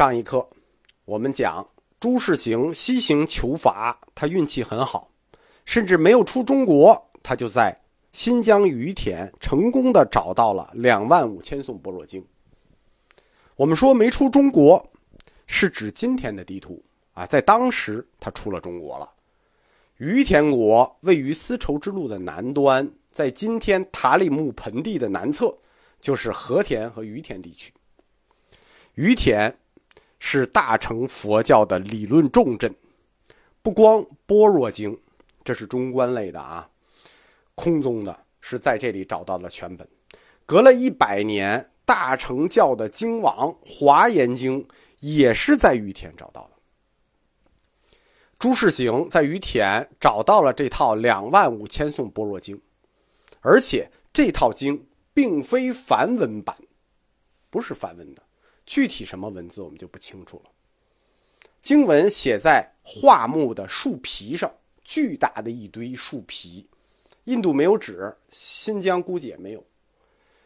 上一课，我们讲朱士行西行求法，他运气很好，甚至没有出中国，他就在新疆于田成功的找到了两万五千颂般若经。我们说没出中国，是指今天的地图啊，在当时他出了中国了。于田国位于丝绸之路的南端，在今天塔里木盆地的南侧，就是和田和于田地区。于田。是大乘佛教的理论重镇，不光般若经，这是中观类的啊，空宗的是在这里找到了全本。隔了一百年，大乘教的经王华严经也是在于田找到的。朱士行在于田找到了这套两万五千颂般若经，而且这套经并非梵文版，不是梵文的。具体什么文字我们就不清楚了。经文写在桦木的树皮上，巨大的一堆树皮。印度没有纸，新疆估计也没有。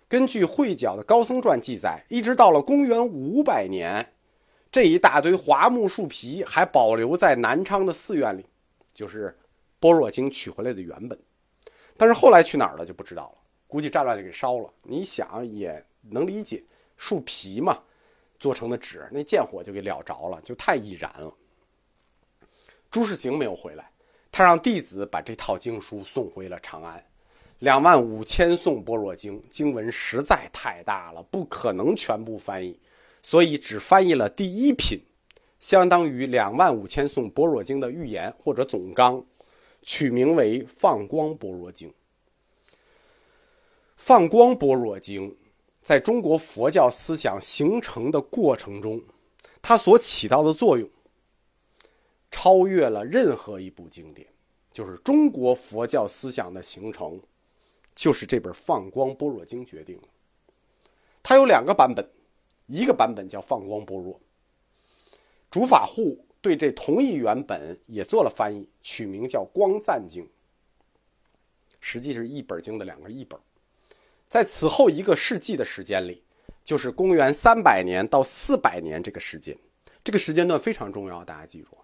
根据会角的高僧传记载，一直到了公元五百年，这一大堆桦木树皮还保留在南昌的寺院里，就是《般若经》取回来的原本。但是后来去哪儿了就不知道了，估计战乱就给烧了。你想也能理解，树皮嘛。做成的纸，那见火就给燎着了，就太易燃了。朱士行没有回来，他让弟子把这套经书送回了长安。两万五千颂般若经，经文实在太大了，不可能全部翻译，所以只翻译了第一品，相当于两万五千颂般若经的预言或者总纲，取名为《放光般若经》。《放光般若经》。在中国佛教思想形成的过程中，它所起到的作用，超越了任何一部经典。就是中国佛教思想的形成，就是这本《放光般若经》决定的。它有两个版本，一个版本叫《放光般若》，主法护对这同一原本也做了翻译，取名叫《光赞经》。实际是一本经的两个译本。在此后一个世纪的时间里，就是公元三百年到四百年这个时间，这个时间段非常重要，大家记住，《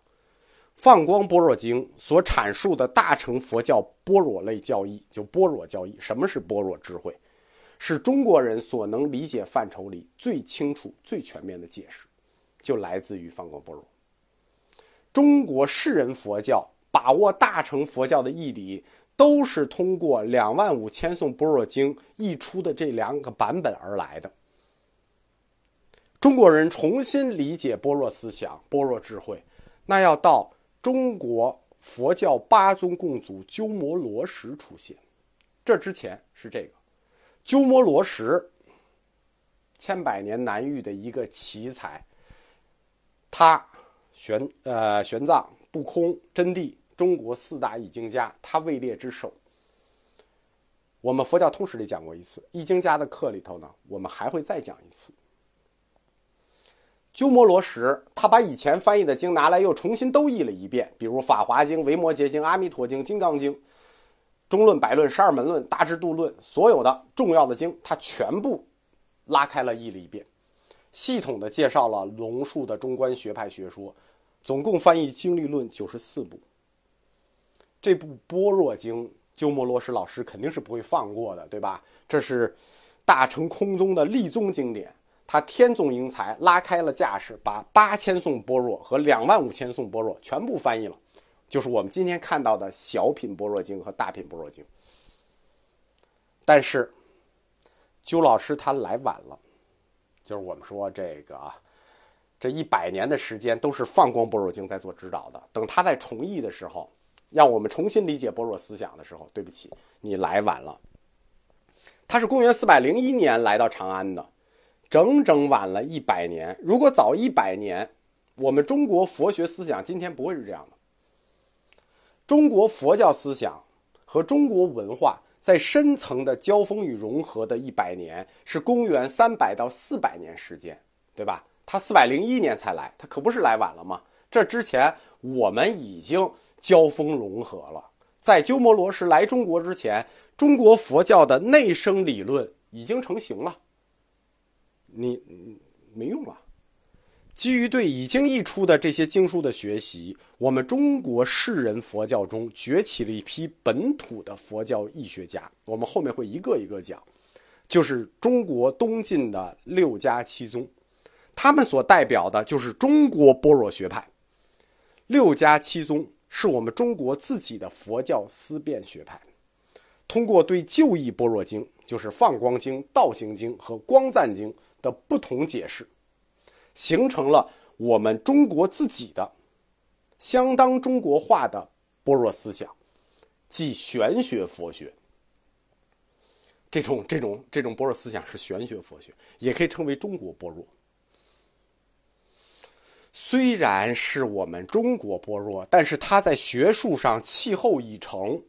放光般若经》所阐述的大乘佛教般若类教义，就般若教义，什么是般若智慧，是中国人所能理解范畴里最清楚、最全面的解释，就来自于放光般若。中国世人佛教把握大乘佛教的义理。都是通过两万五千颂般若经译出的这两个版本而来的。中国人重新理解般若思想、般若智慧，那要到中国佛教八宗共祖鸠摩罗什出现。这之前是这个鸠摩罗什，千百年难遇的一个奇才。他玄呃玄奘、不空、真谛。中国四大易经家，他位列之首。我们佛教通史里讲过一次，易经家的课里头呢，我们还会再讲一次。鸠摩罗什，他把以前翻译的经拿来又重新都译了一遍，比如《法华经》《维摩诘经》《阿弥陀经》《金刚经》《中论》《百论》《十二门论》《大智度论》，所有的重要的经，他全部拉开了译了一遍，系统的介绍了龙树的中观学派学说，总共翻译经历论九十四部。这部《般若经》，鸠摩罗什老师肯定是不会放过的，对吧？这是大乘空宗的立宗经典，他天纵英才，拉开了架势，把八千颂般若和两万五千颂般若全部翻译了，就是我们今天看到的小品般若经和大品般若经。但是，鸠老师他来晚了，就是我们说这个，这一百年的时间都是放光般若经在做指导的，等他在重译的时候。让我们重新理解般若思想的时候，对不起，你来晚了。他是公元四百零一年来到长安的，整整晚了一百年。如果早一百年，我们中国佛学思想今天不会是这样的。中国佛教思想和中国文化在深层的交锋与融合的一百年，是公元三百到四百年时间，对吧？他四百零一年才来，他可不是来晚了吗？这之前我们已经。交锋融合了，在鸠摩罗什来中国之前，中国佛教的内生理论已经成型了。你没用了，基于对已经译出的这些经书的学习，我们中国士人佛教中崛起了一批本土的佛教义学家。我们后面会一个一个讲，就是中国东晋的六家七宗，他们所代表的就是中国般若学派。六家七宗是我们中国自己的佛教思辨学派，通过对旧义般若经，就是放光经、道行经和光赞经的不同解释。形成了我们中国自己的相当中国化的般若思想，即玄学佛学。这种这种这种般若思想是玄学佛学，也可以称为中国般若。虽然是我们中国般若，但是它在学术上气候已成。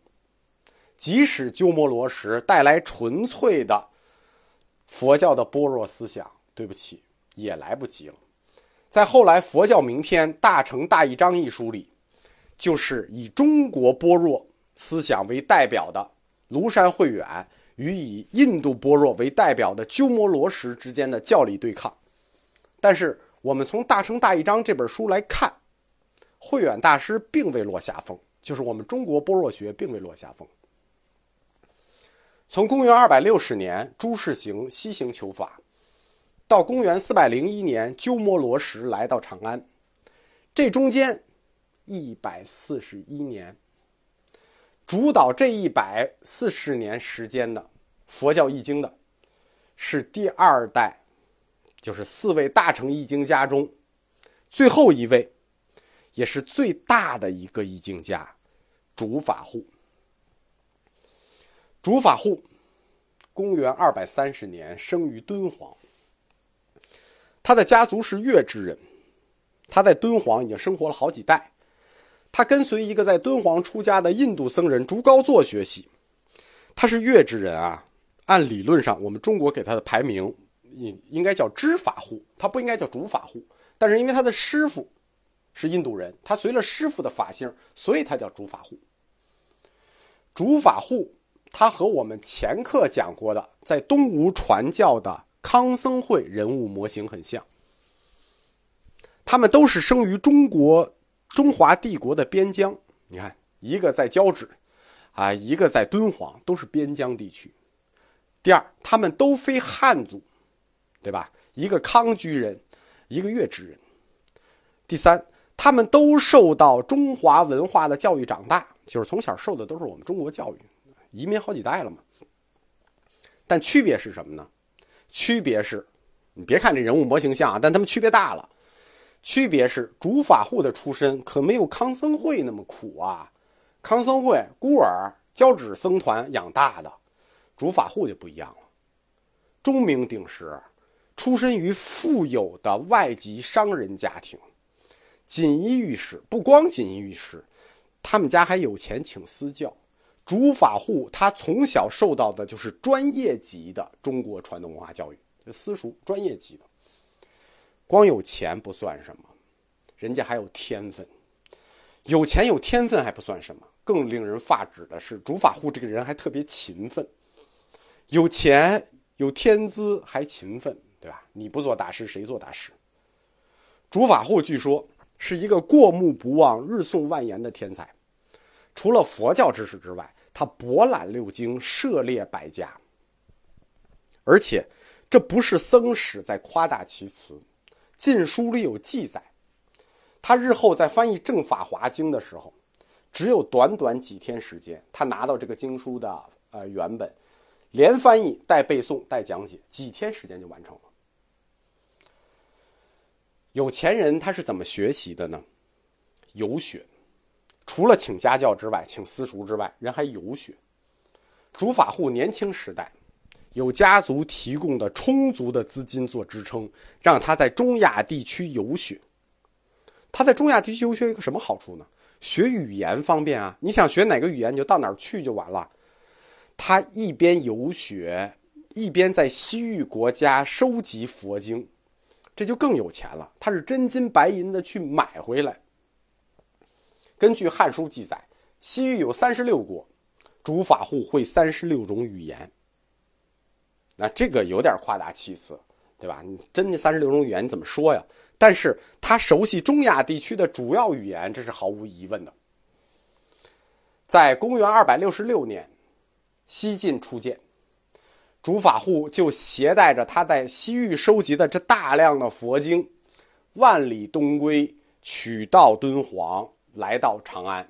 即使鸠摩罗什带来纯粹的佛教的般若思想，对不起。也来不及了，在后来佛教名篇《大乘大义章》一书里，就是以中国般若思想为代表的庐山慧远与以印度般若为代表的鸠摩罗什之间的教理对抗。但是我们从《大乘大义章》这本书来看，慧远大师并未落下风，就是我们中国般若学并未落下风。从公元二百六十年，朱士行西行求法。到公元四百零一年，鸠摩罗什来到长安，这中间一百四十一年，主导这一百四十年时间的佛教易经的，是第二代，就是四位大乘易经家中最后一位，也是最大的一个易经家，竺法护。竺法护，公元二百三十年生于敦煌。他的家族是越之人，他在敦煌已经生活了好几代。他跟随一个在敦煌出家的印度僧人竺高作学习。他是越之人啊，按理论上，我们中国给他的排名应应该叫知法护，他不应该叫竺法护。但是因为他的师傅是印度人，他随了师傅的法姓，所以他叫竺法护。竺法护，他和我们前课讲过的在东吴传教的。康僧会人物模型很像，他们都是生于中国中华帝国的边疆。你看，一个在交趾，啊，一个在敦煌，都是边疆地区。第二，他们都非汉族，对吧？一个康居人，一个月之人。第三，他们都受到中华文化的教育长大，就是从小受的都是我们中国教育，移民好几代了嘛。但区别是什么呢？区别是，你别看这人物模型像啊，但他们区别大了。区别是，主法户的出身可没有康僧会那么苦啊。康僧会孤儿交趾僧团养大的，主法户就不一样了。钟鸣鼎食，出身于富有的外籍商人家庭，锦衣玉食。不光锦衣玉食，他们家还有钱请私教。竺法护他从小受到的就是专业级的中国传统文化教育，就私塾专业级的。光有钱不算什么，人家还有天分。有钱有天分还不算什么，更令人发指的是，竺法护这个人还特别勤奋。有钱有天资还勤奋，对吧？你不做大师，谁做大师？竺法护据说是一个过目不忘、日诵万言的天才。除了佛教知识之外，他博览六经，涉猎百家。而且，这不是僧史在夸大其词，《晋书》里有记载，他日后在翻译《正法华经》的时候，只有短短几天时间，他拿到这个经书的呃原本，连翻译带背诵带讲解，几天时间就完成了。有钱人他是怎么学习的呢？游学。除了请家教之外，请私塾之外，人还游学。竺法护年轻时代，有家族提供的充足的资金做支撑，让他在中亚地区游学。他在中亚地区游学有个什么好处呢？学语言方便啊！你想学哪个语言，你就到哪儿去就完了。他一边游学，一边在西域国家收集佛经，这就更有钱了。他是真金白银的去买回来。根据《汉书》记载，西域有三十六国，诸法护会三十六种语言。那这个有点夸大其词，对吧？你真的三十六种语言怎么说呀？但是他熟悉中亚地区的主要语言，这是毫无疑问的。在公元二百六十六年，西晋初建，竺法护就携带着他在西域收集的这大量的佛经，万里东归，取道敦煌，来到长安。